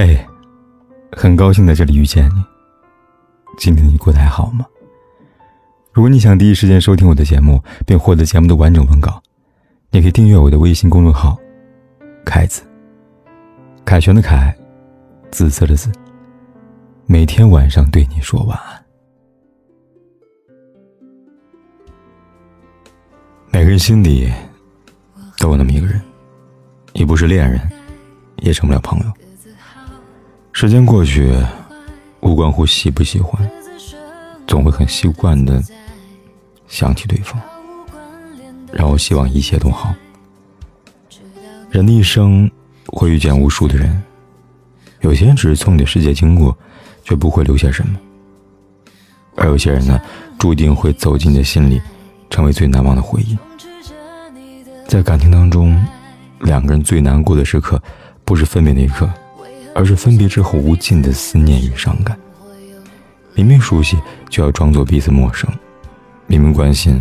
嘿，很高兴在这里遇见你。今天你过得还好吗？如果你想第一时间收听我的节目，并获得节目的完整文稿，你可以订阅我的微信公众号“凯子”。凯旋的凯，紫色的紫。每天晚上对你说晚安。每个人心里都有那么一个人，你不是恋人，也成不了朋友。时间过去，无关乎喜不喜欢，总会很习惯的想起对方，让我希望一切都好。人的一生会遇见无数的人，有些人只是从你的世界经过，却不会留下什么；而有些人呢，注定会走进你的心里，成为最难忘的回忆。在感情当中，两个人最难过的时刻，不是分别那一刻，而是分别之后无尽的思念与伤感。明明熟悉，就要装作彼此陌生；明明关心，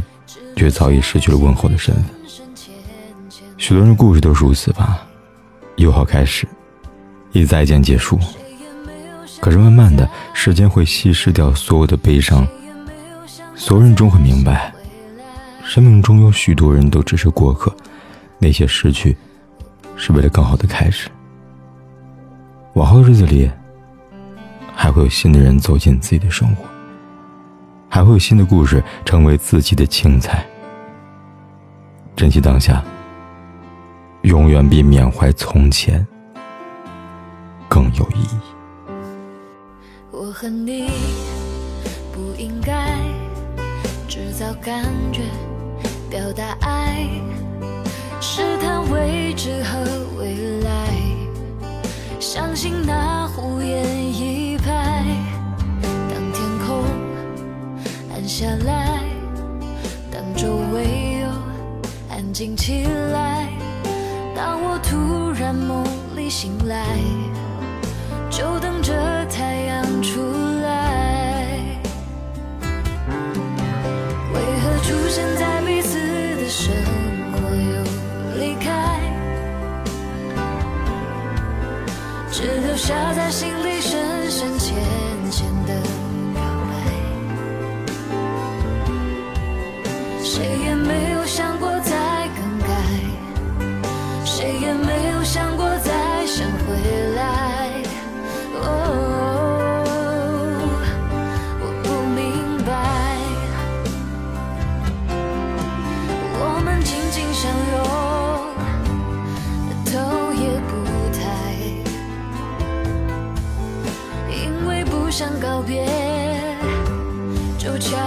却早已失去了问候的身份。许多人故事都是如此吧，友好开始，一再见结束。可是慢慢的时间会稀释掉所有的悲伤，所有人终会明白。生命中有许多人都只是过客，那些失去，是为了更好的开始。往后的日子里，还会有新的人走进自己的生活，还会有新的故事成为自己的青菜。珍惜当下，永远比缅怀从前更有意义。我和你不应该制造感觉。表达爱，试探未知和未来，相信那胡言一拍。当天空暗下来，当周围又安静起来，当我突然梦里醒来，就等只留下在心里深深浅浅的就